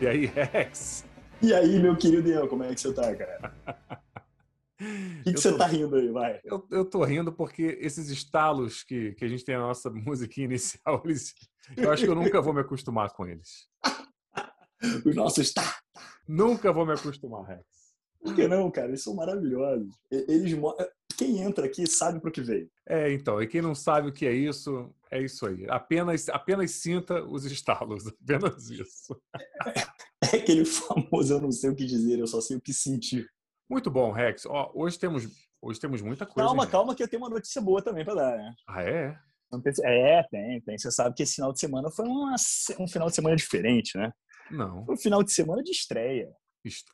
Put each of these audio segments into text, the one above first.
E aí, Rex? E aí, meu querido Ian, como é que você tá, cara? O que, que você tô... tá rindo aí, vai? Eu, eu tô rindo porque esses estalos que, que a gente tem na nossa musiquinha inicial, eles, eu acho que eu nunca vou me acostumar com eles. Os nossos tá, tá. Nunca vou me acostumar, Rex. Por que não, cara? Eles são maravilhosos. Eles quem entra aqui sabe para o que veio. É, então, e quem não sabe o que é isso, é isso aí. Apenas, apenas sinta os estalos, apenas isso. É, é aquele famoso eu não sei o que dizer, eu só sei o que sentir. Muito bom, Rex. Ó, hoje temos hoje temos muita coisa. Calma, hein, calma, que eu tenho uma notícia boa também para dar, né? Ah, é? É, tem, tem. Você sabe que esse final de semana foi uma, um final de semana diferente, né? Não. Foi um final de semana de estreia.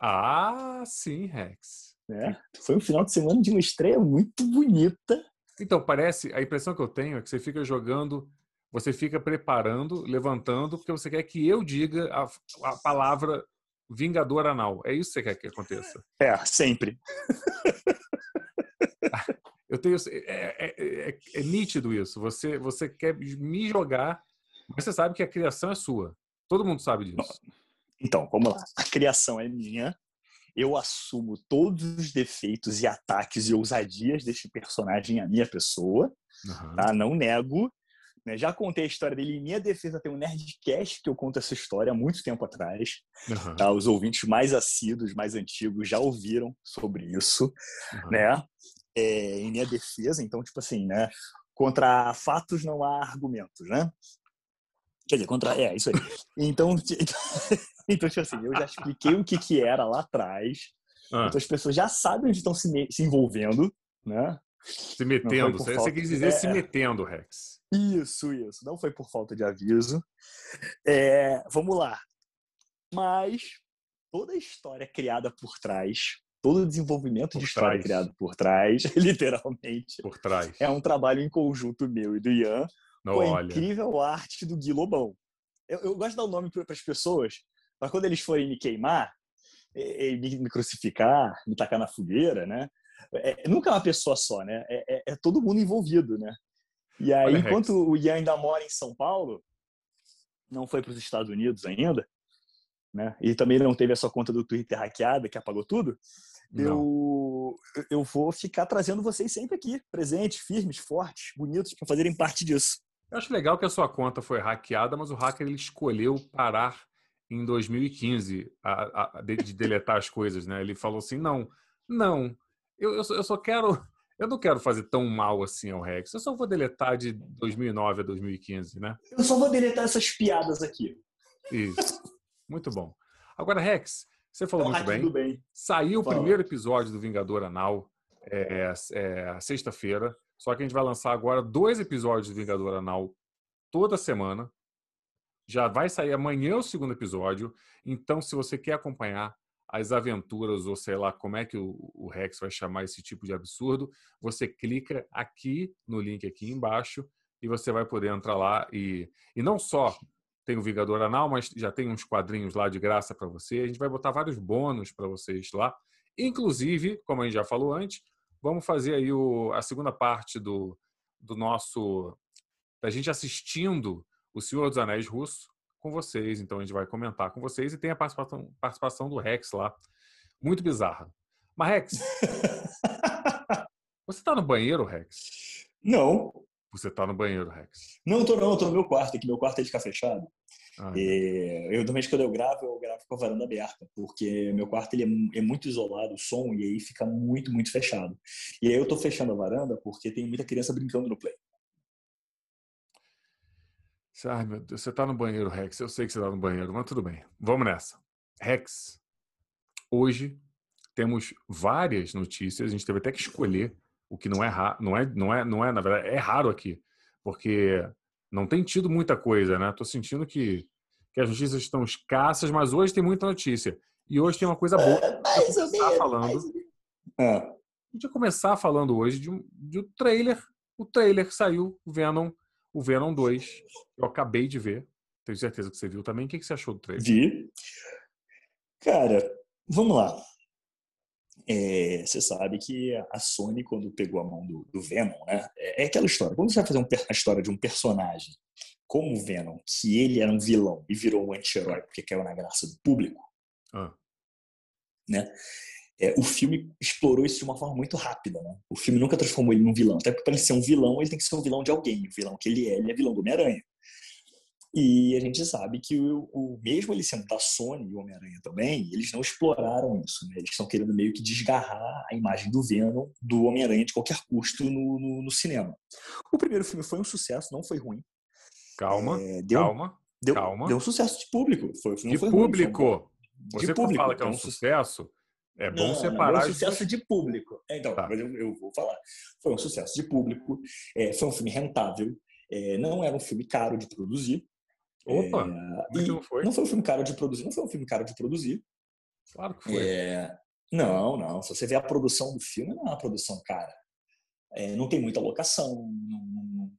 Ah, sim, Rex. Né? Foi um final de semana de uma estreia muito bonita. Então, parece, a impressão que eu tenho é que você fica jogando, você fica preparando, levantando, porque você quer que eu diga a, a palavra Vingador Anal. É isso que você quer que aconteça? É, sempre. Eu tenho. É, é, é, é, nítido isso. Você, você quer me jogar, mas você sabe que a criação é sua. Todo mundo sabe disso. Então, vamos lá. A criação é minha eu assumo todos os defeitos e ataques e ousadias deste personagem à minha pessoa, uhum. tá? Não nego. Né? Já contei a história dele em minha defesa, tem um Nerdcast que eu conto essa história há muito tempo atrás. Uhum. Tá? Os ouvintes mais assíduos, mais antigos, já ouviram sobre isso, uhum. né? É, em minha defesa, então, tipo assim, né? Contra fatos não há argumentos, né? Quer dizer, contra. É, isso aí. Então, então tipo assim, eu já expliquei o que, que era lá atrás. Ah. Então as pessoas já sabem onde estão se, se envolvendo, né? Se metendo. Você, falta... quis dizer é, se metendo, Rex. Isso, isso. Não foi por falta de aviso. É, vamos lá. Mas toda a história criada por trás, todo o desenvolvimento por de história trás. criado por trás, literalmente, por trás. é um trabalho em conjunto meu e do Ian, Não, com a olha. incrível arte do Gui Lobão. Eu, eu gosto de dar o um nome para as pessoas, para quando eles forem me queimar, e, me, me, crucificar, me tacar na fogueira, né? É, nunca é uma pessoa só, né? É, é, é todo mundo envolvido, né? E aí, Olha, enquanto Rex. o Ian ainda mora em São Paulo, não foi para os Estados Unidos ainda, né? E também não teve a sua conta do Twitter hackeada, que apagou tudo. Eu, eu vou ficar trazendo vocês sempre aqui, presentes, firmes, fortes, bonitos, para fazerem parte disso. Eu acho legal que a sua conta foi hackeada, mas o hacker ele escolheu parar em 2015 a, a, de, de, deletar as coisas, né? Ele falou assim, não, não, eu, eu, só, eu só quero, eu não quero fazer tão mal assim ao Rex, eu só vou deletar de 2009 a 2015, né? Eu só vou deletar essas piadas aqui. Isso, muito bom. Agora, Rex, você falou muito bem. bem. Saiu Fala. o primeiro episódio do Vingador Anal é, é, sexta-feira, só que a gente vai lançar agora dois episódios do Vingador Anal toda semana. Já vai sair amanhã o segundo episódio. Então, se você quer acompanhar as aventuras, ou sei lá como é que o, Rex vai chamar esse tipo de absurdo, você clica aqui no link aqui embaixo e você vai poder entrar lá e, e não só tem o Vingador Anal, mas já tem uns quadrinhos lá de graça para você. A gente vai botar vários bônus para vocês lá. Inclusive, como a gente já falou antes, vamos fazer aí o, a segunda parte do, do nosso da gente assistindo o Senhor dos Anéis russo com vocês. Então a gente vai comentar com vocês e tem a participação, participação do Rex lá. Muito bizarra. Mas, Rex, você está no banheiro, Rex? Não. Você está no banheiro, Rex? Não, eu tô não, eu tô no meu quarto aqui. Meu quarto é de ficar fechado. Ah, e, eu, normalmente, quando eu gravo, eu gravo com a varanda aberta, porque meu quarto ele é, é, muito isolado, o som, e aí fica muito, muito fechado. E aí eu tô fechando a varanda porque tem muita criança brincando no play. Ai, meu Deus, você tá no banheiro, Rex. Eu sei que você tá no banheiro, mas tudo bem. Vamos nessa. Rex, hoje temos várias notícias. A gente teve até que escolher o que não é raro, não é, não é, não é, na verdade, é raro aqui, porque não tem tido muita coisa, né? Tô sentindo que, que as notícias estão escassas, mas hoje tem muita notícia. E hoje tem uma coisa boa. É, mais ou menos, falando. É. A gente vai começar falando hoje de um, de um trailer. O trailer que saiu, Venom o Venom 2. Eu acabei de ver. Tenho certeza que você viu também. O que você achou do trailer? Vi. Cara, vamos lá. É, você sabe que a Sony, quando pegou a mão do, do Venom, né? É, é, aquela história. Quando você vai fazer um, a história de um personagem como Venom, que ele era um vilão e virou um anti-herói porque caiu na graça do público, ah. né? É, o filme explorou isso de uma forma muito rápida, né? O filme nunca transformou ele num vilão. Até porque para ele ser um vilão, ele tem que ser um vilão de alguém. O vilão que ele é, ele é vilão do Homem-Aranha. E a gente sabe que o, o mesmo ele sendo da Sony e o Homem-Aranha também, eles não exploraram isso. Né? Eles estão querendo meio que desgarrar a imagem do Venom do Homem-Aranha de qualquer custo no, no, no, cinema. O primeiro filme foi um sucesso, não foi ruim. Calma, é, deu, calma, deu, calma. Deu um sucesso de público. Foi, de foi público. Ruim, foi Você de público. fala que é um sucesso, é bom não, separar. Não, foi um sucesso de público. É, então, tá. eu, eu, vou falar. Foi um sucesso de público. É, foi um filme rentável. É, não era um filme caro de produzir. Opa! É, não foi? Não foi um filme caro de produzir, não foi um filme caro de produzir. Claro que foi. É, não, não. Se você vê a produção do filme, não é uma produção cara. É, não tem muita locação,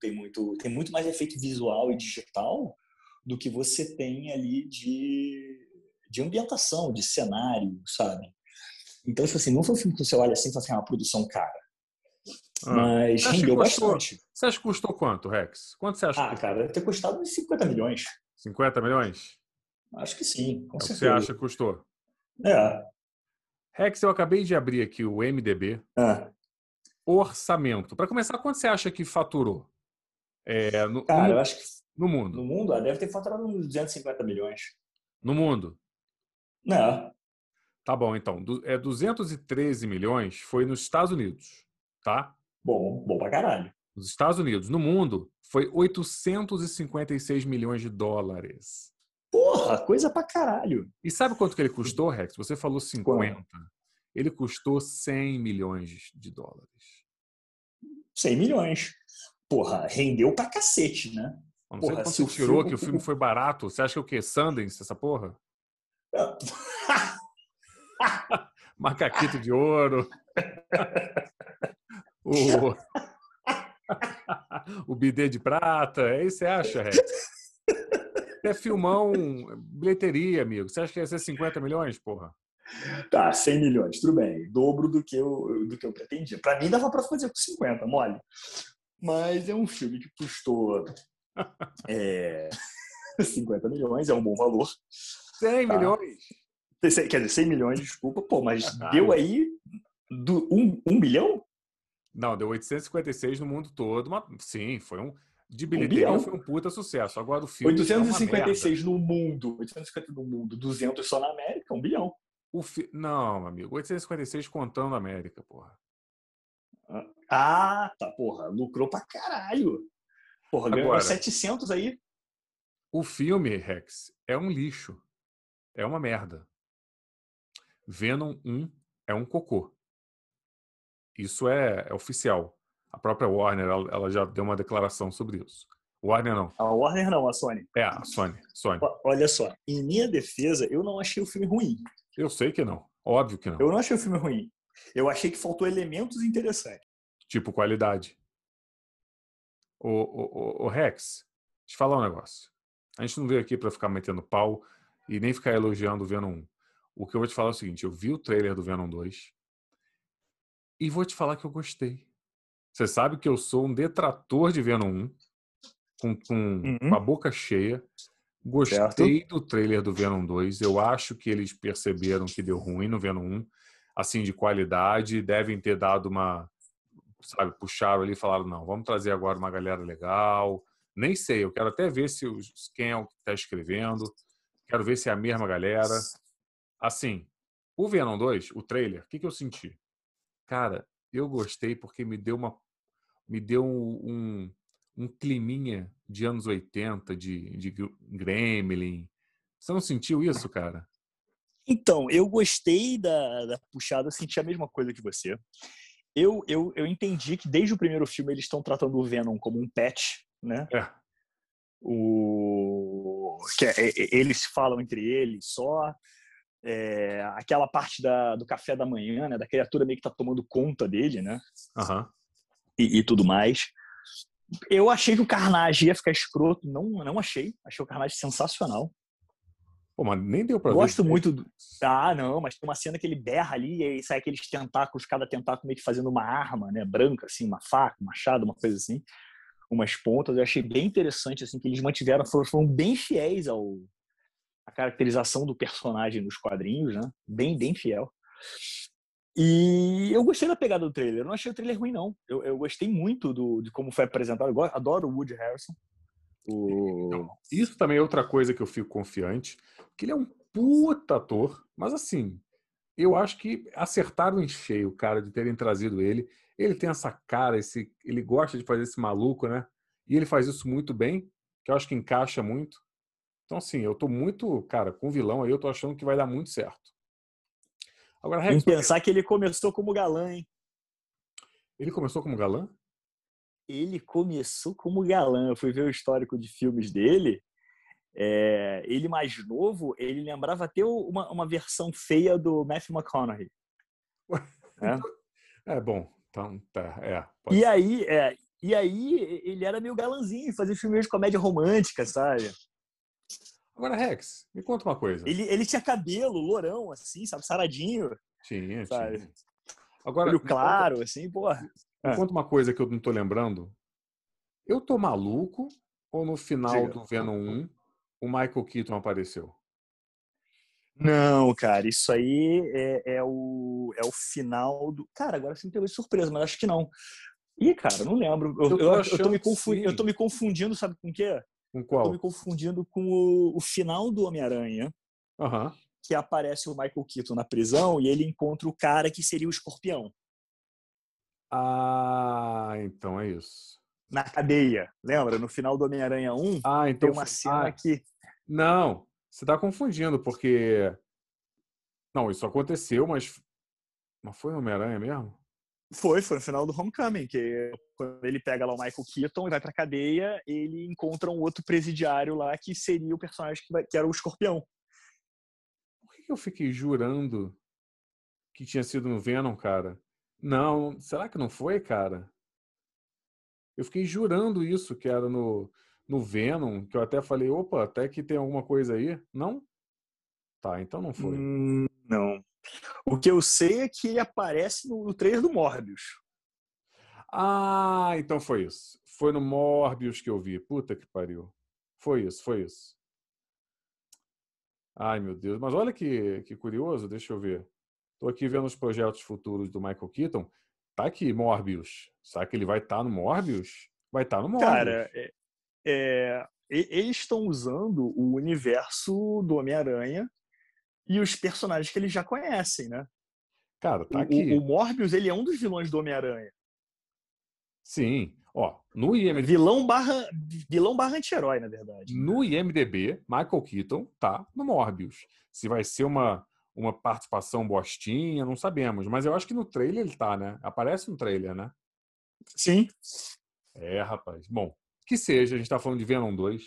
tem muito. Tem muito mais efeito visual e digital do que você tem ali de, de ambientação, de cenário, sabe? Então, tipo assim, não foi um filme que você olha assim e fala assim, é uma produção cara. Ah, Mas rendeu custou, bastante. Você acha que custou quanto, Rex? Quanto você acha? Ah, que... cara, deve ter custado uns 50 milhões. 50 milhões? Acho que sim, com é certeza. Você acha que custou? É. Rex, eu acabei de abrir aqui o MDB. Ah. Orçamento. Para começar, quanto você acha que faturou? É, no, cara, no, eu acho que. No mundo. No mundo, ah, deve ter faturado uns 250 milhões. No mundo? Não. Tá bom, então. É 213 milhões foi nos Estados Unidos, tá? Bom, bom pra caralho. Nos Estados Unidos. No mundo, foi 856 milhões de dólares. Porra, coisa pra caralho. E sabe quanto que ele custou, Rex? Você falou 50. Quanto? Ele custou 100 milhões de dólares. 100 milhões. Porra, rendeu pra cacete, né? Não porra, sei se você tirou filme... que o filme foi barato. Você acha que é o quê? Sundance, essa porra? Macaquito de ouro. o... o bidê de prata. É isso que você acha, Rex? É filmão, bilheteria, amigo. Você acha que ia ser 50 milhões, porra? Tá, 100 milhões, tudo bem. Dobro do que eu, do que eu pretendia. Para mim, dava para fazer com 50, mole. Mas é um filme que custou é, 50 milhões, é um bom valor. 100 tá? milhões? Quer dizer, 100 milhões, desculpa, pô, mas ah, deu aí do, um, um bilhão? Não, deu 856 no mundo todo. Mas, sim, foi um. De bilheteria um foi um puta sucesso. Agora o filme. 856 é no mundo. 850 no mundo, 200 só na América, um bilhão. O fi... Não, amigo. 856 contando a América, porra. Ah, tá, porra. Lucrou pra caralho. Porra, ganhou Agora, 700 aí. O filme, Rex, é um lixo. É uma merda. Venom 1 é um cocô. Isso é, é oficial. A própria Warner ela, ela, já deu uma declaração sobre isso. Warner não. A Warner não, a Sony. É, a Sony. Sony. Olha só, em minha defesa, eu não achei o filme ruim. Eu sei que não. Óbvio que não. Eu não achei o filme ruim. Eu achei que faltou elementos interessantes. Tipo qualidade. O, o, o, o Rex, deixa eu falar um negócio. A gente não veio aqui para ficar metendo pau e nem ficar elogiando o Venom 1. O que eu vou te falar é o seguinte: eu vi o trailer do Venom 2 e vou te falar que eu gostei. Você sabe que eu sou um detrator de Venom 1, com, com, uhum. com a boca cheia. Gostei certo. do trailer do Venom 2. Eu acho que eles perceberam que deu ruim no Venom 1, assim, de qualidade. Devem ter dado uma. Sabe, puxaram ali e falaram: não, vamos trazer agora uma galera legal. Nem sei, eu quero até ver se os, quem é o que está escrevendo. Quero ver se é a mesma galera. Assim, o Venom 2, o trailer, o que, que eu senti? Cara, eu gostei porque me deu uma. Me deu um, um climinha de anos 80, de, de Gremlin. Você não sentiu isso, cara? Então, eu gostei da, da puxada, senti a mesma coisa que você. Eu, eu, eu entendi que desde o primeiro filme eles estão tratando o Venom como um pet, né? É. O que é, eles falam entre eles só. É, aquela parte da, do café da manhã, né? Da criatura meio que tá tomando conta dele, né? Uhum. E, e, tudo mais. Eu achei que o Carnage ia ficar escroto. Não, não achei. Achei o Carnage sensacional. Pô, mas nem deu pra Gosto ver. muito do... Ah, não, mas tem uma cena que ele berra ali e aí sai aqueles tentáculos, cada tentáculo meio que fazendo uma arma, né? Branca, assim, uma faca, um machado, uma coisa assim. umas pontas. Eu achei bem interessante assim que eles mantiveram, foram, foram bem fiéis ao a caracterização do personagem nos quadrinhos, né? Bem, bem fiel. E eu gostei da pegada do trailer. Eu não achei o trailer ruim, não. Eu, eu gostei muito do, de como foi apresentado. Eu adoro o Woody Harrison. O... Então, isso também é outra coisa que eu fico confiante. Que ele é um puta ator, mas assim, eu acho que acertaram em cheio o cara de terem trazido ele. Ele tem essa cara, esse, ele gosta de fazer esse maluco, né? E ele faz isso muito bem, que eu acho que encaixa muito. Então, assim, eu tô muito, cara, com o vilão aí, eu tô achando que vai dar muito certo. Agora, Rex, pensar que ele começou como galã, hein? Ele começou como galã? Ele começou como galã. Eu fui ver o histórico de filmes dele. É, ele mais novo, ele lembrava até uma, uma versão feia do Matthew McConaughey. É, é bom. Então, tá, é, e aí, é, e aí ele era meio galanzinho, fazia filmes de comédia romântica, sabe? Agora, Rex, me conta uma coisa. Ele, ele tinha cabelo, lourão, assim, sabe? Saradinho. Tinha, sabe? tinha. Agora, Olho claro, conta, assim, porra. Me é. conta uma coisa que eu não tô lembrando. Eu tô maluco ou no final Diga. do Venom 1 o Michael Keaton apareceu? Não, cara, isso aí é, é, o, é o final do. Cara, agora você me pegou de surpresa, mas acho que não. Ih, cara, não lembro. Eu, eu, eu, eu, tô, me confundindo, eu tô me confundindo, sabe com o quê? Com qual? Tô me confundindo com o, o final do Homem-Aranha. Uhum. Que aparece o Michael Keaton na prisão e ele encontra o cara que seria o escorpião. Ah, então é isso. Na cadeia. Lembra? No final do Homem-Aranha 1, ah, então tem uma cena ah, que. Não, você está confundindo, porque. Não, isso aconteceu, mas. Mas foi no Homem-Aranha mesmo? Foi, foi no final do Homecoming, que quando ele pega lá o Michael Keaton e vai pra cadeia, ele encontra um outro presidiário lá que seria o personagem que, que era o escorpião. Por que eu fiquei jurando que tinha sido no Venom, cara? Não, será que não foi, cara? Eu fiquei jurando isso, que era no, no Venom, que eu até falei, opa, até que tem alguma coisa aí. Não? Tá, então não foi. Hum, não. O que eu sei é que ele aparece no, no trailer do Morbius. Ah, então foi isso. Foi no Morbius que eu vi. Puta que pariu. Foi isso, foi isso. Ai, meu Deus. Mas olha que, que curioso, deixa eu ver. Estou aqui vendo os projetos futuros do Michael Keaton. Tá aqui, Morbius. Será que ele vai estar tá no Morbius? Vai estar tá no Morbius. Cara, é, é, eles estão usando o universo do Homem-Aranha e os personagens que eles já conhecem, né? Cara, tá aqui. O, o Morbius, ele é um dos vilões do Homem-Aranha. Sim. Ó, no IMDb... Vilão barra, vilão barra anti-herói, na verdade. No IMDB, Michael Keaton tá no Morbius. Se vai ser uma, uma participação bostinha, não sabemos. Mas eu acho que no trailer ele tá, né? Aparece no trailer, né? Sim. É, rapaz. Bom, que seja, a gente tá falando de Venom 2.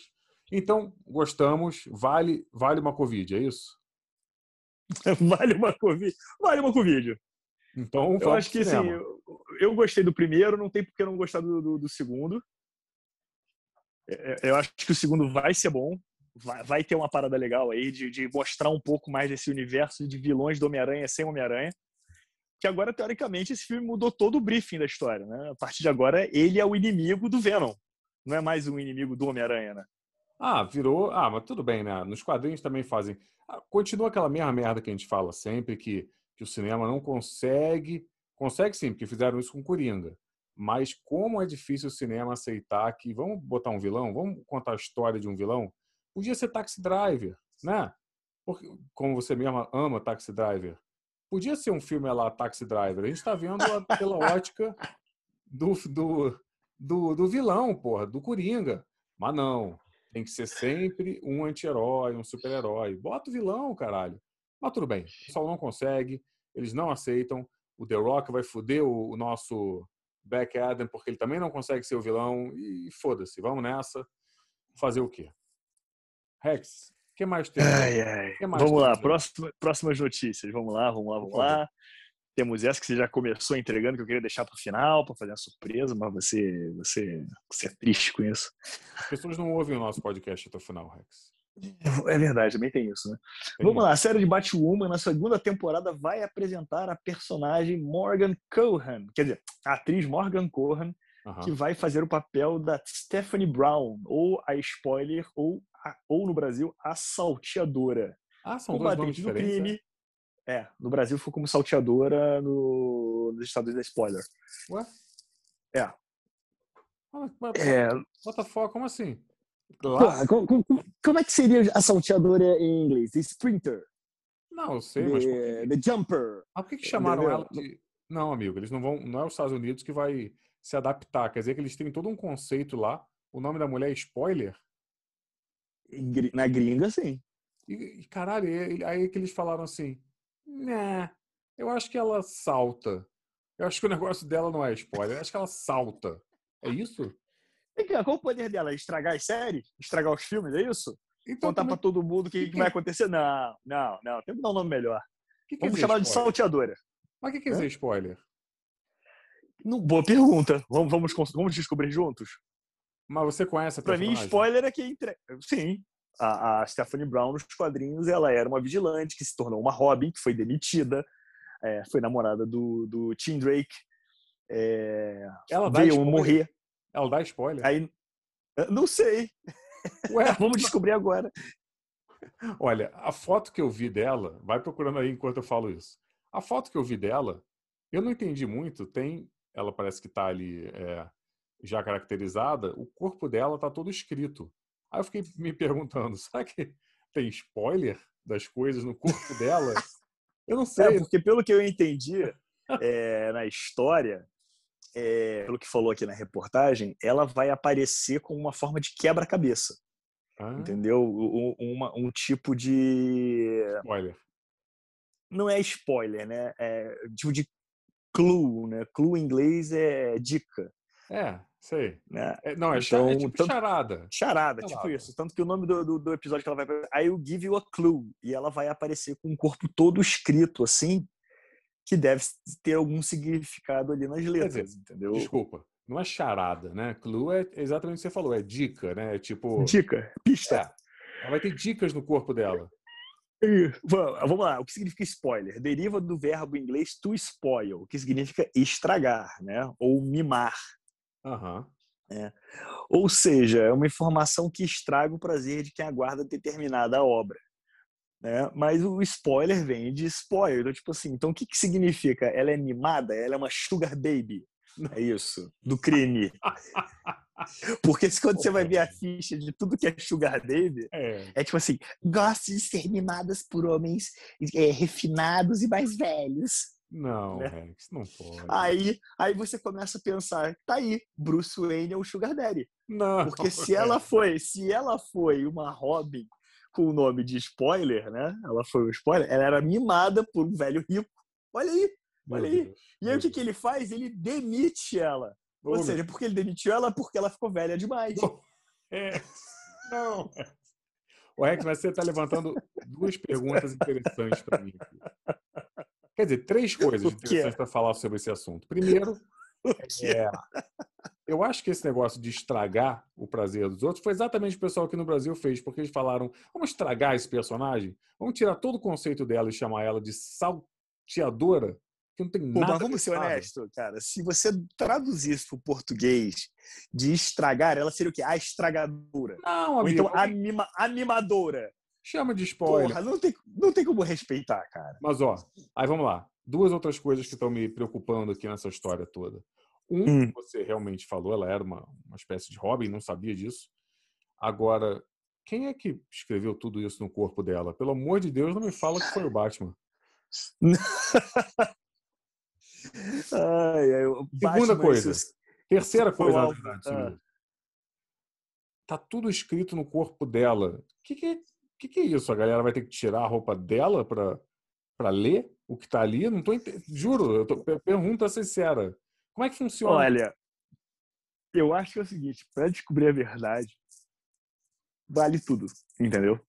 Então, gostamos. Vale, vale uma Covid, é isso? vale uma Covid. Vale uma Covid. Então, eu acho que assim, eu, eu, gostei do primeiro, não tem por que não gostar do, do, do, segundo. É, é, eu acho que o segundo vai ser bom. Vai, vai ter uma parada legal aí de, de mostrar um pouco mais desse universo de vilões do Homem-Aranha sem Homem-Aranha. Que agora, teoricamente, esse filme mudou todo o briefing da história. Né? A partir de agora, ele é o inimigo do Venom. Não é mais um inimigo do Homem-Aranha, né? Ah, virou. Ah, mas tudo bem, né? Nos quadrinhos também fazem. Ah, continua aquela mesma merda que a gente fala sempre, que, que o cinema não consegue. Consegue sim, porque fizeram isso com Coringa. Mas como é difícil o cinema aceitar que vamos botar um vilão, vamos contar a história de um vilão? Podia ser Taxi Driver, né? Porque, como você mesmo ama Taxi Driver. Podia ser um filme lá, Taxi Driver. A gente está vendo pela ótica do, do, do, do vilão, porra, do Coringa. Mas não. Tem que ser sempre um anti-herói, um super-herói. Bota o vilão, caralho. Mas tudo bem. O pessoal não consegue, eles não aceitam. O The Rock vai foder o, o nosso Black Adam porque ele também não consegue ser o vilão. E foda-se, vamos nessa. Fazer o quê? Rex, o que mais tem? Ai, ai. Que mais vamos tem lá, próxima, próximas notícias. Vamos lá, vamos lá, vamos lá. Temos essa que você já começou entregando, que eu queria deixar para o final, para fazer uma surpresa, mas você, você, você é triste com isso. As pessoas não ouvem o nosso podcast até o final, Rex. É verdade, também tem isso, né? Tem Vamos lá, a série de Batwoman na segunda temporada vai apresentar a personagem Morgan Cohen, quer dizer, a atriz Morgan Cohen uhum. que vai fazer o papel da Stephanie Brown, ou a spoiler, ou, a, ou no Brasil, a salteadora. Ah, são dois nomes diferentes, crime. É? é? no Brasil foi como salteadora, no, nos Estados Unidos é spoiler. Ué? É. Mas, é. What como assim? Lá... Como, como, como, é que seria a salteadora em inglês? Sprinter. Não, eu sei, the, mas. The Jumper. Ah, por que, que chamaram Entendeu? ela de. Não, amigo, eles não vão. Não é os Estados Unidos que vai se adaptar. Quer dizer que eles têm todo um conceito lá. O nome da mulher é spoiler? Na gringa, sim. E, caralho, aí que eles falaram assim: né, eu acho que ela salta. Eu acho que o negócio dela não é spoiler, eu acho que ela salta. É isso? Qual o poder dela? Estragar as séries? Estragar os filmes, é isso? Então, Contar para todo mundo o que, que, que, vai acontecer? Não, não, não. Tem que dar um nome melhor. Que Vamos chamar de salteadora. Mas o que quer dizer spoiler? Não, boa pergunta. Vamos, vamos, vamos descobrir juntos. Mas você conhece a Pra mim, spoiler é que entre... Sim. A, a, Stephanie Brown, nos quadrinhos, ela era uma vigilante que se tornou uma Robin, que foi demitida. É, foi namorada do, do Tim Drake. É, ela veio morrer. Ela dá spoiler? Aí, não sei. Ué, vamos descobrir agora. Olha, a foto que eu vi dela, vai procurando aí enquanto eu falo isso. A foto que eu vi dela, eu não entendi muito. Tem, ela parece que está ali é, já caracterizada. O corpo dela está todo escrito. Aí eu fiquei me perguntando, será que tem spoiler das coisas no corpo dela? Eu não é, sei. É, porque pelo que eu entendi é, na história, é, pelo que falou aqui na reportagem, ela vai aparecer com uma forma de quebra-cabeça. Ah. Entendeu? Um, uma, um tipo de. Spoiler. Não é spoiler, né? É tipo de clue, né? Clue em inglês é dica. É, sei. Né? É, não, é, então, é tipo tanto, charada. charada. Charada, tipo isso. Tanto que o nome do, do, do episódio que ela vai. I will give you a clue. E ela vai aparecer com o corpo todo escrito, assim, que deve ter algum significado ali nas letras, dizer, entendeu? Desculpa, não é charada, né? Clue é exatamente o que você falou, é dica, né? É tipo. Dica, pista. É, ela vai ter dicas no corpo dela. Vamos lá, o que significa spoiler? Deriva do verbo inglês to spoil, que significa estragar, né? Ou mimar. Uhum. É. Ou seja, é uma informação que estraga o prazer de quem aguarda determinada obra. Né? Mas o spoiler vem de spoiler. Então, tipo assim, então o que, que significa? Ela é mimada? Ela é uma sugar baby? É isso, do crime. Porque quando você vai ver a ficha de tudo que é Sugar Baby, é, é tipo assim: gosto de ser mimadas por homens é, refinados e mais velhos. Não, né? Rex, não pode. Aí, aí você começa a pensar: tá aí, Bruce Wayne é o Sugar Daddy. Não. Porque se ela foi, se ela foi uma Robin com o nome de spoiler, né? Ela foi um spoiler, ela era mimada por um velho rico. Olha aí, olha aí. E aí o que, que ele faz? Ele demite ela. Ou seja, porque ele demitiu ela porque ela ficou velha demais. É. Não. O Rex, mas você está levantando duas perguntas interessantes para mim. Quer dizer, três coisas interessantes para falar sobre esse assunto. Primeiro, é, eu acho que esse negócio de estragar o prazer dos outros foi exatamente o pessoal aqui no Brasil fez, porque eles falaram: vamos estragar esse personagem, vamos tirar todo o conceito dela e chamar ela de salteadora, que não tem Pô, nada. Mas vamos ser honestos, cara. Se você traduzisse para o português de estragar, ela seria o quê? A estragadora. Não, amigo. Ou então a, mima, a mimadora. Chama de spoiler. Porra, não tem, não tem como respeitar, cara. Mas, ó, aí vamos lá. Duas outras coisas que estão me preocupando aqui nessa história toda. Um, hum. você realmente falou, ela era uma, uma espécie de Robin, não sabia disso. Agora, quem é que escreveu tudo isso no corpo dela? Pelo amor de Deus, não me fala que foi o Batman. ai, ai, Segunda coisa. Terceira coisa, na verdade. Ah. Tá tudo escrito no corpo dela. O que, que, que, que é isso? A galera vai ter que tirar a roupa dela para ler o que tá ali? Não tô ent... Juro, eu tô... pergunta sincera. Como é que funciona? Olha, eu acho que é o seguinte, para descobrir a verdade, vale tudo, entendeu?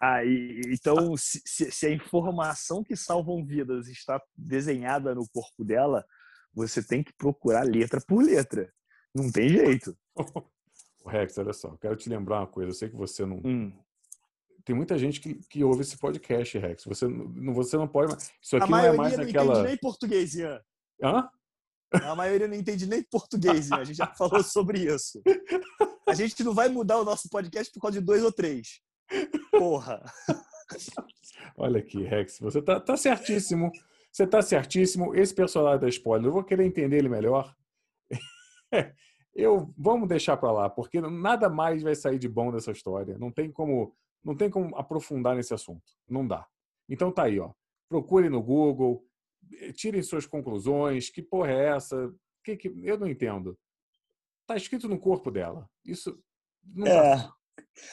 Aí, então, se, se, a informação que salvam vidas está desenhada no corpo dela, você tem que procurar letra por letra. Não tem jeito. Rex, olha só, quero te lembrar uma coisa. Eu sei que você não. Hum. Tem muita gente que, que ouve esse podcast, Rex. Você não, você não pode. Isso aqui a não é mais não aquela. nem português, Ian. Hã? A maioria não entende nem português, né? a gente já falou sobre isso. A gente não vai mudar o nosso podcast por causa de dois ou três. Porra! Olha aqui, Rex, você tá, tá certíssimo. Você tá certíssimo. Esse personagem da spoiler, eu vou querer entender ele melhor. Eu vamos deixar para lá, porque nada mais vai sair de bom dessa história. Não tem como, não tem como aprofundar nesse assunto. Não dá. Então tá aí, ó. Procure no Google, tirem suas conclusões. Que porra é essa? Que, que eu não entendo. Tá escrito no corpo dela. Isso não é. tá,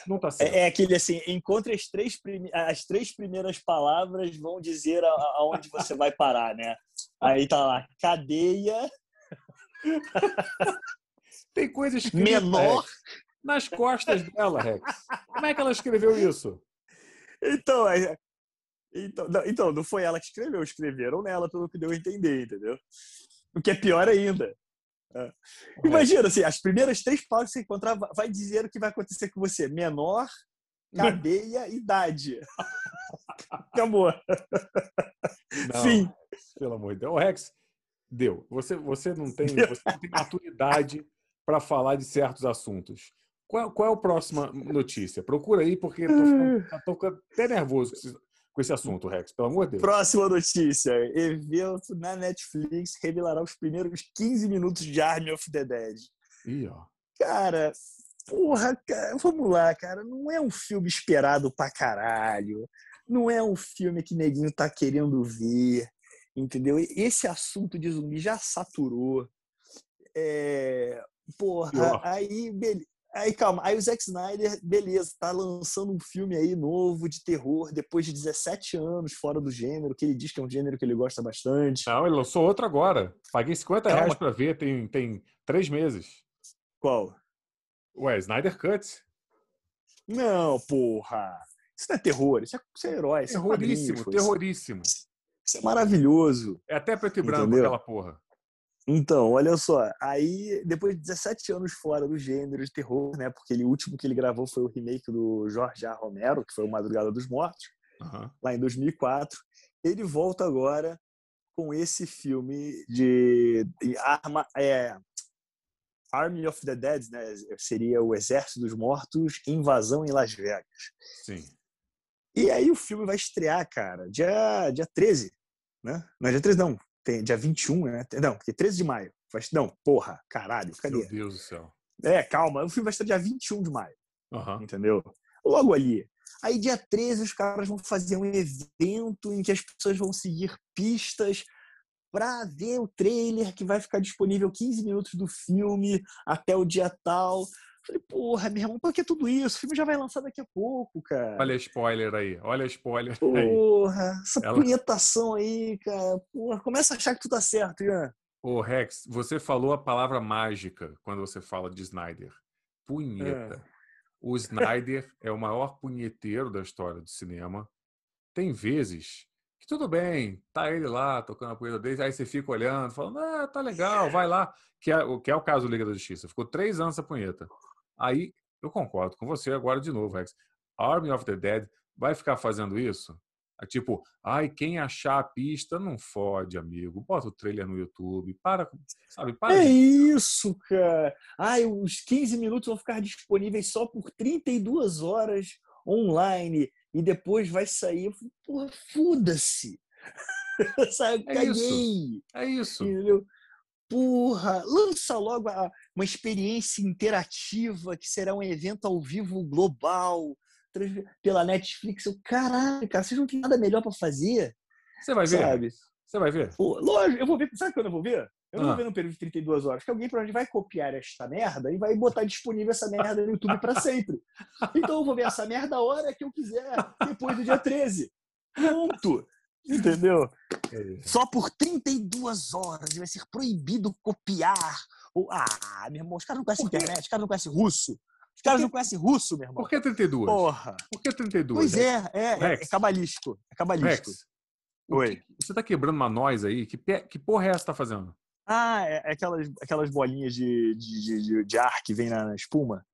não tá certo. É, é aquele assim, encontre as três, as três primeiras palavras vão dizer aonde você vai parar, né? Aí tá lá, cadeia. Tem coisas menor nas costas dela, Rex. Como é que ela escreveu isso? Então, então, não, então, não foi ela que escreveu, escreveram nela, pelo que deu a entender, entendeu? O que é pior ainda. É. Imagina, assim, as primeiras três palavras que você encontrar vai dizer o que vai acontecer com você. Menor, cadeia, idade. Acabou. Não, Fim. Pelo amor de Deus. O Rex, deu. Você, você, não tem, você não tem maturidade para falar de certos assuntos. Qual, qual é a próxima notícia? Procura aí, porque estou ficando até nervoso com esse assunto, Rex, pelo amor de Deus. Próxima notícia. Evento na Netflix revelará os primeiros 15 minutos de Army of the Dead. Ih, ó. Cara, porra, cara, vamos lá, cara. Não é um filme esperado pra caralho. Não é um filme que neguinho tá querendo ver. Entendeu? Esse assunto de zumbi já saturou. É... Porra, aí, beleza. Aí, calma. Aí o Zack Snyder, beleza, tá lançando um filme aí novo de terror depois de 17 anos fora do gênero, que ele diz que é um gênero que ele gosta bastante. Não, ele lançou outro agora. Paguei 50 calma. reais pra ver, tem, tem três meses. Qual? Ué, Snyder Cut. Não, porra. Isso não é terror, isso é, isso é herói. Isso é terroríssimo, é terroríssimo. Isso é maravilhoso. É até preto e branco Entendeu? aquela porra. Então, olha só, aí depois de 17 anos fora do gênero de terror, né? Porque ele, o último que ele gravou foi o remake do Jorge A. Romero, que foi o Madrugada dos Mortos, uhum. lá em 2004. Ele volta agora com esse filme de, de arma, é, Army of the Dead, né? Seria o Exército dos Mortos, Invasão em Las Vegas. Sim. E aí o filme vai estrear, cara, dia, dia 13, né? Não é dia 13, não tem dia 21, né? Não, porque 13 de maio. Não, porra, caralho, cadê? Meu Deus do céu. É, calma, o filme vai estar dia 21 de maio. Uhum. Entendeu? Logo ali. Aí, dia 13, os caras vão fazer um evento em que as pessoas vão seguir pistas para ver o trailer que vai ficar disponível 15 minutos do filme até o dia tal. Falei, porra, meu irmão, por que tudo isso? O filme já vai lançar daqui a pouco, cara. Olha spoiler aí, olha spoiler porra, aí. Porra, essa Ela... punhetação aí, cara. Porra, começa a achar que tu tá certo, Ian. Ô, Rex, você falou a palavra mágica quando você fala de Snyder. Punheta. É. O Snyder é o maior punheteiro da história do cinema. Tem vezes que tudo bem, tá ele lá tocando a punheta dele, aí você fica olhando, falando, ah, tá legal, vai lá. Que é, que é o caso do Liga da Justiça. Ficou três anos essa punheta. Aí eu concordo com você agora de novo, Rex. Army of the Dead vai ficar fazendo isso? É tipo, ai, quem achar a pista não fode, amigo. Bota o trailer no YouTube. Para, sabe? Para é de... isso, cara. Ai, os 15 minutos vão ficar disponíveis só por 32 horas online e depois vai sair. Porra, foda-se. Sabe, é caguei. Isso. É isso. Entendeu? Porra, lança logo a, uma experiência interativa que será um evento ao vivo global pela Netflix. Eu, caralho, cara, vocês não tem nada melhor para fazer? Você vai ver? Sabe? Você vai ver? Pô, lógico, eu vou ver. Sabe quando eu vou ver? Eu não ah. vou ver no período de 32 horas, que alguém provavelmente vai copiar esta merda e vai botar disponível essa merda no YouTube para sempre. Então eu vou ver essa merda a hora que eu quiser, depois do dia 13. Ponto. Entendeu? É. Só por 32 horas vai ser proibido copiar. Ah, meu irmão, os caras não conhecem internet, os caras não conhecem russo. Os caras não conhecem russo, meu irmão. Por que 32? Porra. Por que 32? Pois é, é, é, é cabalístico. É cabalístico. Rex, Oi. você tá quebrando uma nós aí? Que, que porra é essa que tá fazendo? Ah, é, é aquelas, aquelas bolinhas de, de, de, de, ar que vem na espuma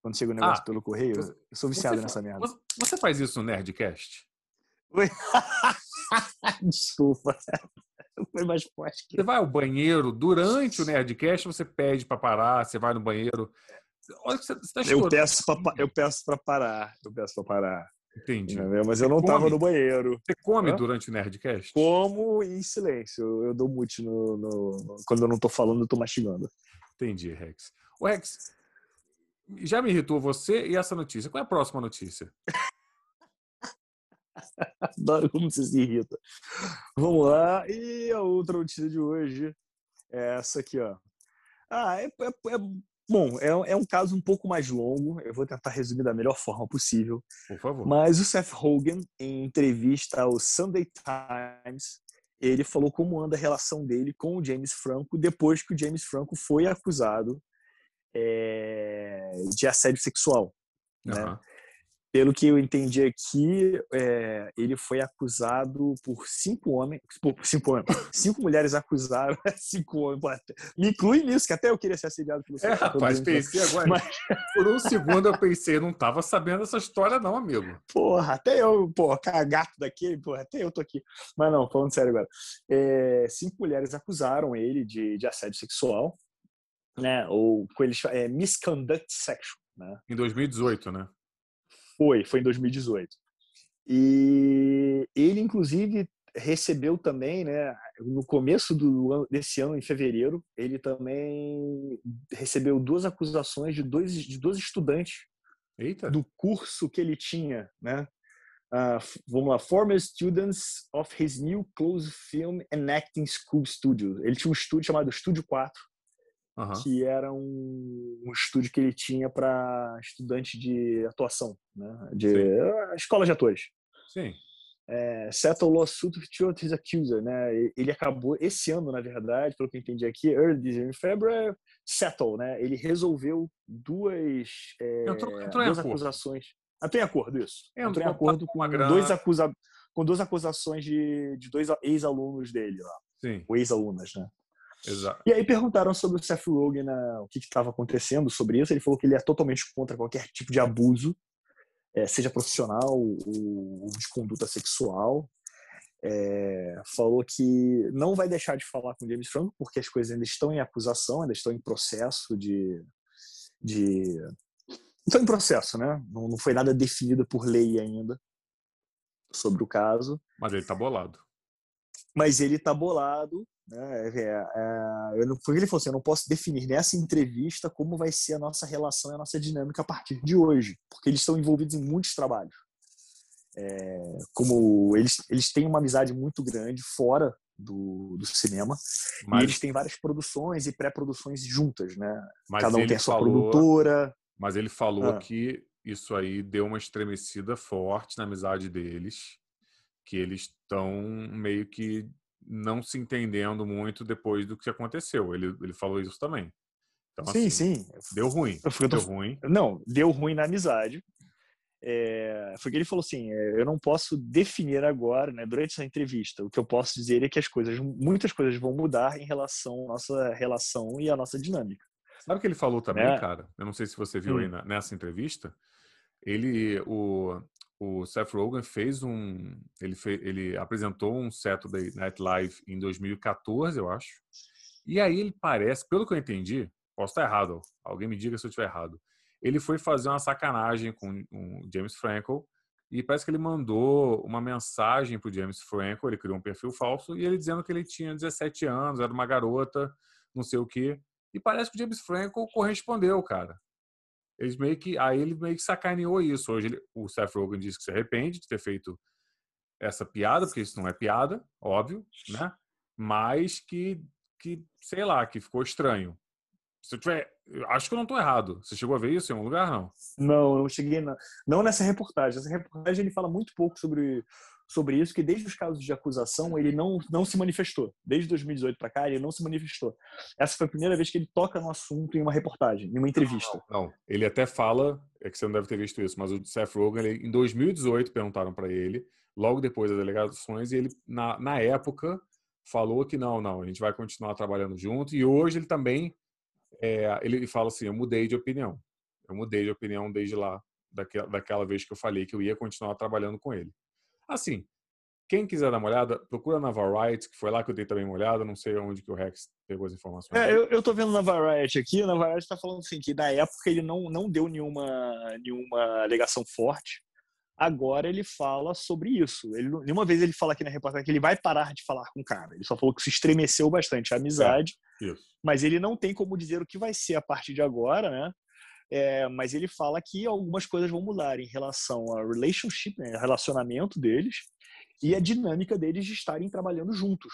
quando chega o negócio ah, pelo correio. Eu sou viciado nessa merda. Você faz isso no Nerdcast? Desculpa. Foi mais forte. Que... Você vai ao banheiro durante o Nerdcast, você pede para parar, você vai no banheiro. Olha que você, você tá eu peço para eu peço para parar, eu peço para parar. Entendi. Mas eu não estava no banheiro. Você come Hã? durante o Nerdcast? Como em silêncio. Eu dou mute no, no, quando eu não estou falando, eu estou mastigando. Entendi, Rex. O Rex, já me irritou você e essa notícia. Qual é a próxima notícia? Adoro como você se irrita. Vamos lá. E a outra notícia de hoje é essa aqui, ó. Ah, é, é, é bom, é, é, um caso um pouco mais longo. Eu vou tentar resumir da melhor forma possível. Por favor. Mas o Seth Rogen, em entrevista ao Sunday Times, ele falou como anda a relação dele com o James Franco depois que o James Franco foi acusado é, de assédio sexual. Uhum. Né? Pelo que eu entendi aqui, é, ele foi acusado por cinco homens, por cinco homens, cinco mulheres acusaram cinco homens. Me inclui nisso, que até eu queria ser assediado pelo É, rapaz, pensei agora. Mas... Por um segundo eu pensei, não tava sabendo essa história não, amigo. Porra, até eu, porra, cagato daquele, porra, até eu tô aqui. Mas não, falando sério agora. É, cinco mulheres acusaram ele de, de assédio sexual, né? Ou com eles é, misconduct sexual, né? Em 2018, né? Foi, foi em 2018. E ele, inclusive, recebeu também, né, no começo do, desse ano, em fevereiro, ele também recebeu duas acusações de dois, de dois estudantes Eita. do curso que ele tinha, né? Uh, vamos lá, former students of his new close film and acting school studio. Ele tinha um estúdio chamado Estúdio 4, uhum. que era um, um, estúdio que ele tinha para estudante de atuação, né? de escola de atores. Sim. É, settle lawsuit with his accuser, né? Ele acabou esse ano, na verdade, pelo que eu entendi aqui, early this year, February, settle, né? Ele resolveu duas, é, entrou, entrou duas acusações. Entrou em acordo, isso. Entrou, entrou em acordo com, dois acusa com duas acusações de, de dois ex-alunos dele lá. Sim. Ou ex-alunas, né? Exato. E aí perguntaram sobre o Seth Rogen, né, o que estava acontecendo sobre isso. Ele falou que ele é totalmente contra qualquer tipo de abuso, é, seja profissional ou, de conduta sexual. É, falou que não vai deixar de falar com James Franco porque as coisas ainda estão em acusação, ainda estão em processo de, de estão em processo, né? Não, não foi nada definido por lei ainda sobre o caso. Mas ele está bolado. Mas ele está bolado né? É, é, eu não, foi ele falou assim: eu não posso definir nessa entrevista como vai ser a nossa relação e a nossa dinâmica a partir de hoje, porque eles estão envolvidos em muitos trabalhos. É, como eles, eles têm uma amizade muito grande fora do, do cinema mas, e eles têm várias produções e pré-produções juntas, né? Cada um tem a sua falou, produtora. Mas ele falou ah. que isso aí deu uma estremecida forte na amizade deles, que eles estão meio que não se entendendo muito depois do que aconteceu. Ele, ele falou isso também. Então, sim, assim, sim. Deu ruim. Tô... Deu ruim. Não, deu ruim na amizade. É, foi que ele falou assim: é, eu não posso definir agora, né, durante essa entrevista. O que eu posso dizer é que as coisas, muitas coisas vão mudar em relação à nossa relação e à nossa dinâmica. Sabe o que ele falou também, é. cara? Eu não sei se você viu hum. aí na, nessa entrevista. Ele, o, o Seth Rogen fez um, ele, fez, ele apresentou um Saturday Night Live em 2014, eu acho. E aí ele parece, pelo que eu entendi, posso estar errado, alguém me diga se eu estiver errado. Ele foi fazer uma sacanagem com o James Franco e parece que ele mandou uma mensagem para o James Franco, ele criou um perfil falso e ele dizendo que ele tinha 17 anos, era uma garota, não sei o quê. E parece que o James Franco correspondeu, cara eles meio que aí ele meio que sacaneou isso. Hoje ele, o Seth Rogen disse que se arrepende de ter feito essa piada, porque isso não é piada, óbvio, né? Mas que que sei lá, que ficou estranho. Se eu tiver, acho que eu não estou errado. Você chegou a ver isso em algum lugar, não? Não, eu cheguei na, não nessa reportagem. Essa reportagem ele fala muito pouco sobre sobre isso, que desde os casos de acusação ele não, não se manifestou. Desde 2018 para cá, ele não se manifestou. Essa foi a primeira vez que ele toca no assunto em uma reportagem, em uma entrevista. Não, não. ele até fala, é que você não deve ter visto isso, mas o Seth Rogen, ele, em 2018, perguntaram para ele, logo depois das alegações, e ele, na, na época, falou que não, não, a gente vai continuar trabalhando junto, e hoje ele também, é, ele fala assim, eu mudei de opinião. Eu mudei de opinião desde lá, daquela, daquela vez que eu falei que eu ia continuar trabalhando com ele. Assim, quem quiser dar uma olhada, procura na Variety, que foi lá que eu dei também uma olhada. Não sei onde que o Rex pegou as informações. É, eu, eu tô vendo na Variety aqui. Na Variety tá falando assim, que na época ele não, não deu nenhuma, nenhuma alegação forte. Agora ele fala sobre isso. Ele, nenhuma vez ele fala aqui na reportagem que ele vai parar de falar com o cara. Ele só falou que se estremeceu bastante a amizade. É, mas ele não tem como dizer o que vai ser a partir de agora, né? É, mas ele fala que algumas coisas vão mudar em relação ao relationship, né, relacionamento deles, e a dinâmica deles de estarem trabalhando juntos.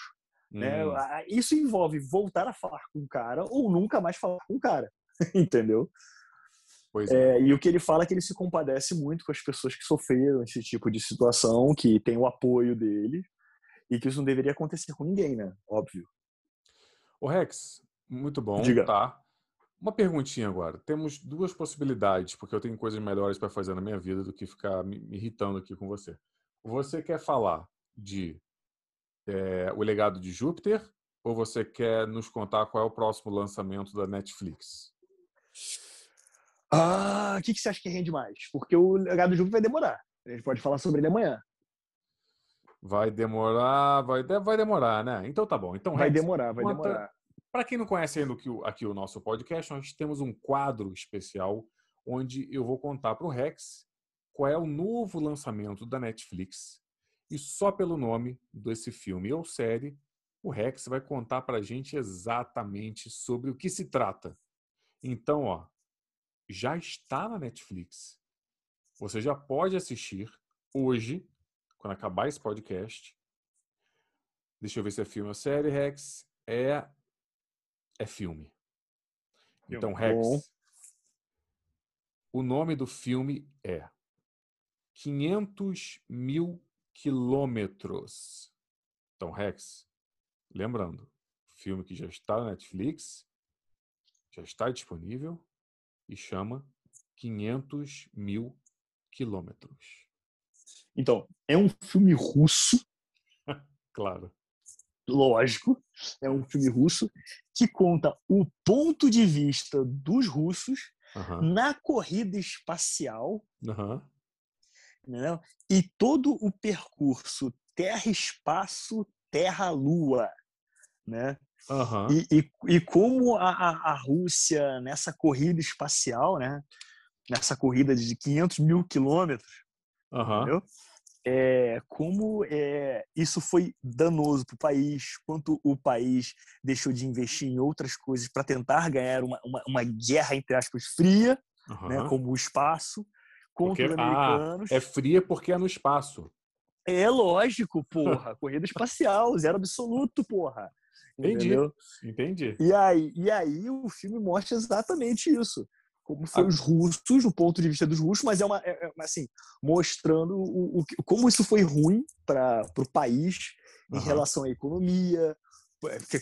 Né? Hum. Isso envolve voltar a falar com o cara ou nunca mais falar com o cara, entendeu? É. É, e o que ele fala é que ele se compadece muito com as pessoas que sofreram esse tipo de situação, que tem o apoio dele, e que isso não deveria acontecer com ninguém, né? Óbvio. O Rex, muito bom, Diga. tá? Uma perguntinha agora. Temos duas possibilidades, porque eu tenho coisas melhores para fazer na minha vida do que ficar me irritando aqui com você. Você quer falar de é, O Legado de Júpiter ou você quer nos contar qual é o próximo lançamento da Netflix? Ah, o que, que você acha que rende mais? Porque o Legado de Júpiter vai demorar. A gente pode falar sobre ele amanhã. Vai demorar, vai, vai demorar, né? Então tá bom. Então, vai Rex, demorar, vai conta... demorar. Para quem não conhece ainda aqui, aqui o nosso podcast, nós temos um quadro especial onde eu vou contar para o Rex qual é o novo lançamento da Netflix. E só pelo nome desse filme ou série, o Rex vai contar para a gente exatamente sobre o que se trata. Então, ó, já está na Netflix. Você já pode assistir hoje, quando acabar esse podcast. Deixa eu ver se é filme ou série, Rex. É, é filme. Então, Rex, o nome do filme é 500 mil quilômetros. Então, Rex, lembrando, filme que já está na Netflix, já está disponível e chama 500 mil quilômetros. Então, é um filme russo. claro. Lógico, é um filme russo que conta o ponto de vista dos russos uhum. na corrida espacial uhum Entendeu? E todo o percurso terra-espaço, terra-lua, né? Uhum. E, e, e, como a, a, Rússia, nessa corrida espacial, né? nessa corrida de 500 mil quilômetros, uhum. entendeu? É, como é, isso foi danoso para o país, quanto o país deixou de investir em outras coisas para tentar ganhar uma, uma, uma, guerra, entre aspas, fria, uhum. né, como o espaço, contra porque, os americanos. Ah, é fria porque é no espaço. É lógico, porra. Corrida espacial, zero absoluto, porra. Entendi. Entendeu? Entendi. E aí, e aí o filme mostra exatamente isso. Como foi os russos, o ponto de vista dos russos, mas é uma é, é assim, mostrando o, o, como isso foi ruim para o país em uhum. relação à economia,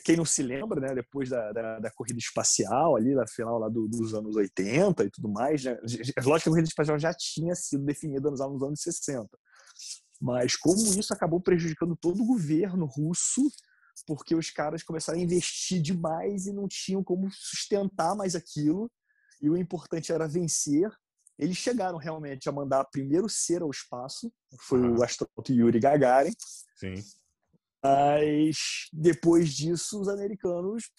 quem não se lembra, né, depois da, da, da, corrida espacial, ali na final lá do, dos anos 80 e tudo mais, né, lógico que a corrida espacial já tinha sido definida nos anos, nos anos 60. Mas como isso acabou prejudicando todo o governo russo, porque os caras começaram a investir demais e não tinham como sustentar mais aquilo, e o importante era vencer. Eles chegaram realmente a mandar primeiro ser ao espaço, foi uhum. o astronauta Yuri Gagarin. Sim mas depois disso, os americanos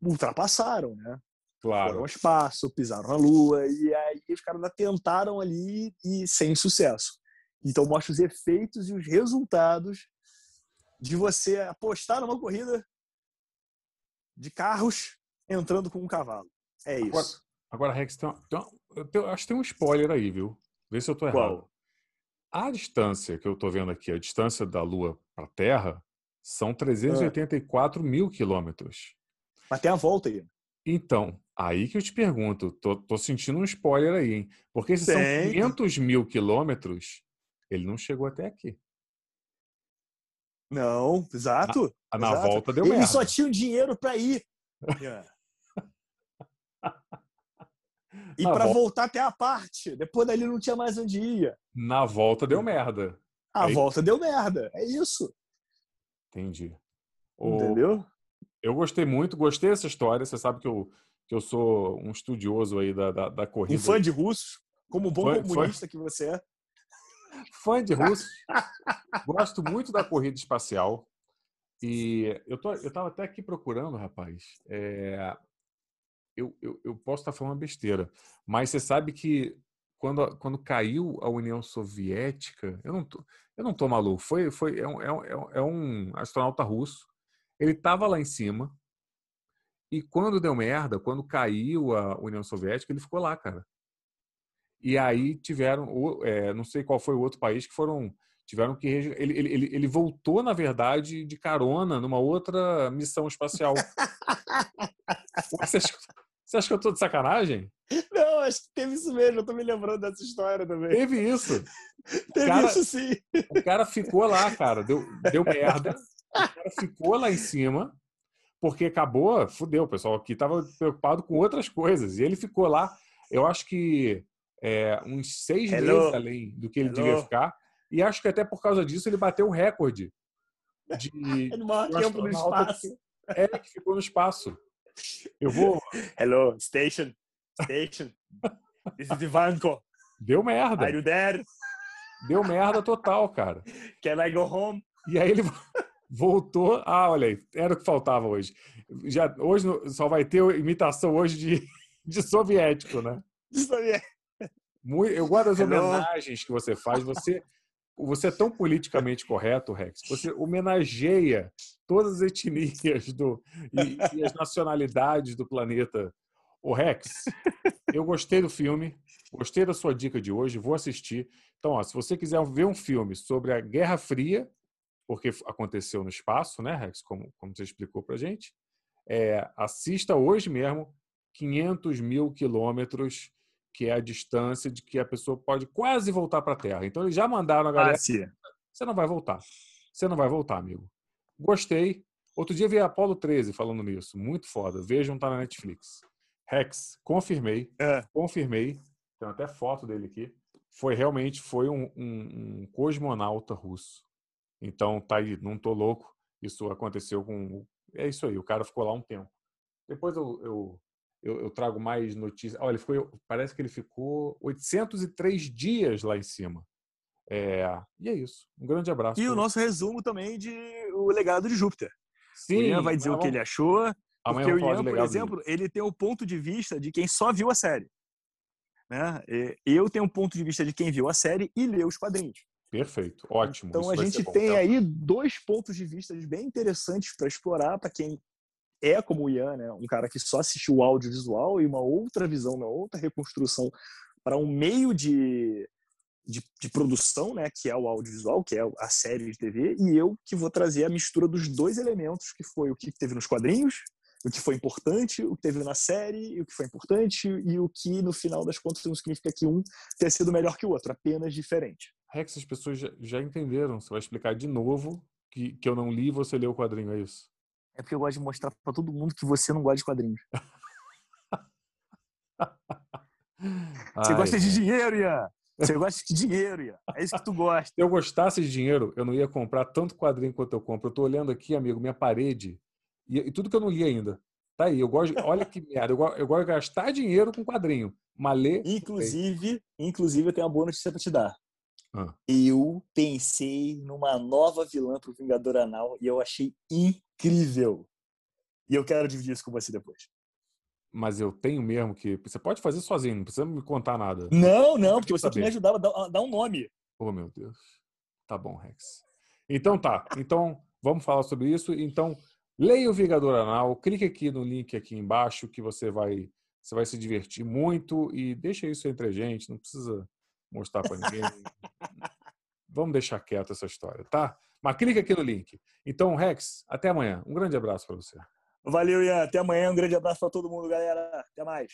ultrapassaram, né? Claro. Foram ao espaço, pisaram na Lua, e aí os caras ainda tentaram ali e sem sucesso. Então mostra os efeitos e os resultados de você apostar numa corrida de carros entrando com um cavalo. É isso. Agora, Rex, tem, tem, tem, acho que tem um spoiler aí, viu? Vê se eu tô errado. Qual? A distância que eu tô vendo aqui, a distância da Lua para a Terra, são 384 mil quilômetros. Mas tem a volta aí. Então, aí que eu te pergunto, tô, tô sentindo um spoiler aí, hein? Porque se são 500 mil quilômetros, ele não chegou até aqui. Não, exato. Na, na exato. volta deu ele merda. Ele só tinha dinheiro para ir. e para volta... voltar até a parte. Depois dali não tinha mais onde ia. Na volta deu merda. A aí... volta deu merda. É isso. Entendi. Entendeu? Eu gostei muito, gostei dessa história. Você sabe que eu, que eu sou um estudioso aí da, da, da corrida. Um fã de russos, como bom fã, comunista fã... que você é. fã de russo. Gosto muito da corrida espacial. E eu, tô, eu tava até aqui procurando, rapaz. É, eu, eu, eu posso estar falando besteira, mas você sabe que quando, quando caiu a União Soviética, eu não tô, eu não tô maluco, foi, foi, é, um, é, um, é um é astronauta russo, ele estava lá em cima, e quando deu merda, quando caiu a União Soviética, ele ficou lá, cara. E aí tiveram, é, não sei qual foi o outro país que foram, tiveram que ele, ele, ele, ele voltou na verdade de carona numa outra missão espacial. você, você acha que eu tô de sacanagem? Não, acho que teve isso mesmo. Eu tô me lembrando dessa história também. Teve isso. teve cara, isso sim. O cara ficou lá, cara. Deu, deu merda. O cara ficou lá em cima porque acabou, fudeu, o pessoal aqui estava preocupado com outras coisas. E ele ficou lá, eu acho que é, uns seis Hello. meses além do que ele Hello. devia ficar. E acho que até por causa disso ele bateu o recorde de. no maior tempo no espaço. Que, é, que ficou no espaço. Eu vou. Hello, station. Station. This is Ivanko. Deu merda. Are you there? Deu merda total, cara. Can I go home? E aí ele voltou. Ah, olha aí, era o que faltava hoje. Já, hoje só vai ter imitação hoje de, de soviético, né? De soviético. Muito, eu gosto das homenagens que você faz. Você, você é tão politicamente correto, Rex. Você homenageia todas as etnias do, e, e as nacionalidades do planeta. O Rex, eu gostei do filme, gostei da sua dica de hoje, vou assistir. Então, ó, se você quiser ver um filme sobre a Guerra Fria, porque aconteceu no espaço, né, Rex, como, como você explicou para gente, é, assista hoje mesmo 500 mil quilômetros, que é a distância de que a pessoa pode quase voltar para a Terra. Então, eles já mandaram a galera. Ah, você não vai voltar. Você não vai voltar, amigo. Gostei. Outro dia vi a Apollo 13 falando nisso. Muito foda. Vejam, tá na Netflix. Rex, confirmei. É. Confirmei. Tem até foto dele aqui. Foi realmente foi um, um, um cosmonauta russo. Então, tá aí, não tô louco. Isso aconteceu com. É isso aí, o cara ficou lá um tempo. Depois eu, eu, eu, eu trago mais notícias. Olha, ele ficou, parece que ele ficou 803 dias lá em cima. É, e é isso. Um grande abraço. E o nosso resumo também de O Legado de Júpiter. Sim. O Ian vai dizer o que ele achou. Porque o Ian, por exemplo, ele tem o ponto de vista de quem só viu a série. Né? Eu tenho um ponto de vista de quem viu a série e leu os quadrinhos. Perfeito, ótimo. Então Isso a gente tem tá? aí dois pontos de vista bem interessantes para explorar para quem é como o Ian, né? um cara que só assistiu o audiovisual e uma outra visão, uma outra reconstrução para um meio de, de, de, produção, né? que é o audiovisual, que é a série de TV, e eu que vou trazer a mistura dos dois elementos, que foi o que teve nos quadrinhos, o que foi importante, o que teve na série, o que foi importante e o que, no final das contas, não significa que um tenha sido melhor que o outro, apenas diferente. Rex, as pessoas já, entenderam. Você vai explicar de novo que, que eu não li e você leu o quadrinho, é isso? É porque eu gosto de mostrar para todo mundo que você não gosta de quadrinhos. você Ai, gosta de dinheiro, Ian. Você gosta de dinheiro, Ian. É isso que tu gosta. Se eu gostasse de dinheiro, eu não ia comprar tanto quadrinho quanto eu compro. Eu tô olhando aqui, amigo, minha parede. E, e tudo que eu não li ainda. Tá aí. Eu gosto, olha que merda. Eu, gosto, eu gosto de gastar dinheiro com quadrinho. Mas ler. Inclusive, inclusive, eu tenho uma boa notícia para te dar. Ah. Eu pensei numa nova vilã pro Vingador Anal e eu achei incrível. E eu quero dividir isso com você depois. Mas eu tenho mesmo que. Você pode fazer sozinho, não precisa me contar nada. Não, não, porque você tem que me ajudar a dar, dar um nome. Oh, meu Deus. Tá bom, Rex. Então tá. Então, vamos falar sobre isso. Então, leia o Vingador Anal, clique aqui no link aqui embaixo que você vai, você vai se divertir muito e deixa isso entre a gente, não precisa mostrar para ninguém. Vamos deixar quieto essa história, tá? Mas clica aqui no link. Então, Rex, até amanhã. Um grande abraço para você. Valeu, Ian. Até amanhã. Um grande abraço para todo mundo, galera. Até mais.